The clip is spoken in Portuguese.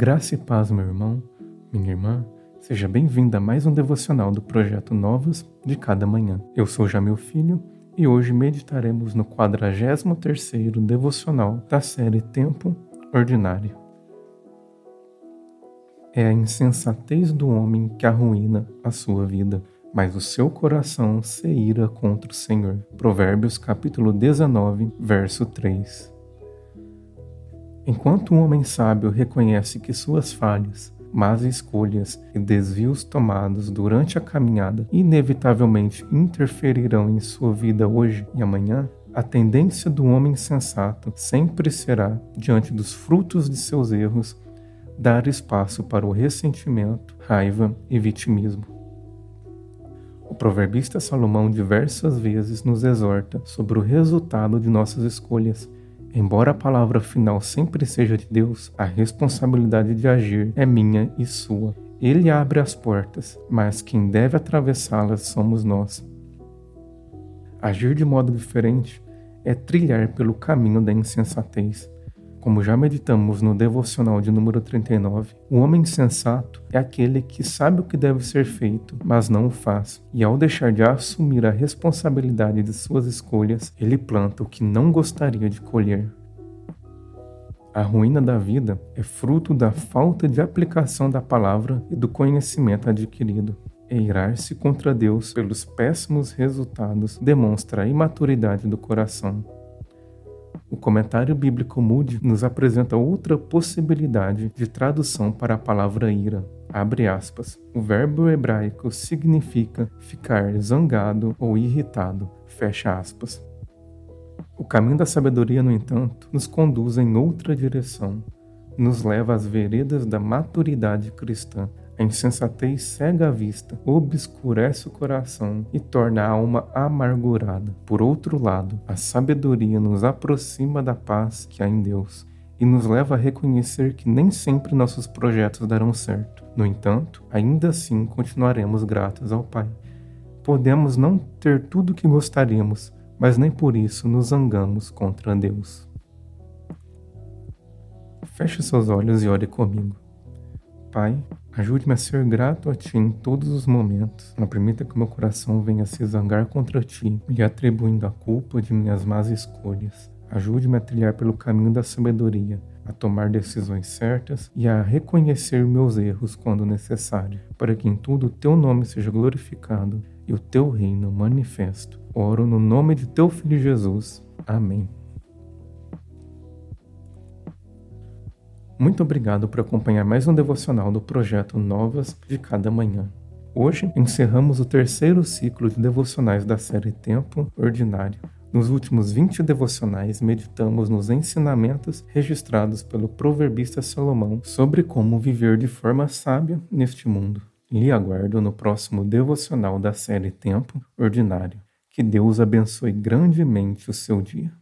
Graça e paz, meu irmão, minha irmã. Seja bem-vinda a mais um devocional do projeto Novas de cada manhã. Eu sou Jamil Filho e hoje meditaremos no 43º devocional da série Tempo Ordinário. É a insensatez do homem que arruína a sua vida, mas o seu coração se ira contra o Senhor. Provérbios capítulo 19, verso 3. Enquanto o homem sábio reconhece que suas falhas, más escolhas e desvios tomados durante a caminhada inevitavelmente interferirão em sua vida hoje e amanhã, a tendência do homem sensato sempre será, diante dos frutos de seus erros, dar espaço para o ressentimento, raiva e vitimismo. O proverbista Salomão diversas vezes nos exorta sobre o resultado de nossas escolhas Embora a palavra final sempre seja de Deus, a responsabilidade de agir é minha e sua. Ele abre as portas, mas quem deve atravessá-las somos nós. Agir de modo diferente é trilhar pelo caminho da insensatez. Como já meditamos no devocional de número 39, o homem sensato é aquele que sabe o que deve ser feito, mas não o faz, e ao deixar de assumir a responsabilidade de suas escolhas, ele planta o que não gostaria de colher. A ruína da vida é fruto da falta de aplicação da palavra e do conhecimento adquirido. Eirar-se contra Deus pelos péssimos resultados demonstra a imaturidade do coração. O comentário bíblico Moody nos apresenta outra possibilidade de tradução para a palavra ira. Aspas. O verbo hebraico significa ficar zangado ou irritado. O caminho da sabedoria, no entanto, nos conduz em outra direção. Nos leva às veredas da maturidade cristã, a insensatez cega a vista, obscurece o coração e torna a alma amargurada. Por outro lado, a sabedoria nos aproxima da paz que há em Deus e nos leva a reconhecer que nem sempre nossos projetos darão certo. No entanto, ainda assim continuaremos gratos ao Pai. Podemos não ter tudo o que gostaríamos, mas nem por isso nos zangamos contra Deus. Feche seus olhos e ore comigo. Pai, ajude-me a ser grato a Ti em todos os momentos. Não permita que meu coração venha se zangar contra Ti, lhe atribuindo a culpa de minhas más escolhas. Ajude-me a trilhar pelo caminho da sabedoria, a tomar decisões certas e a reconhecer meus erros quando necessário, para que em tudo o Teu nome seja glorificado e o Teu reino manifesto. Oro no nome de Teu Filho Jesus. Amém. Muito obrigado por acompanhar mais um devocional do projeto Novas de Cada Manhã. Hoje encerramos o terceiro ciclo de devocionais da série Tempo Ordinário. Nos últimos 20 devocionais, meditamos nos ensinamentos registrados pelo proverbista Salomão sobre como viver de forma sábia neste mundo. Lhe aguardo no próximo devocional da série Tempo Ordinário. Que Deus abençoe grandemente o seu dia.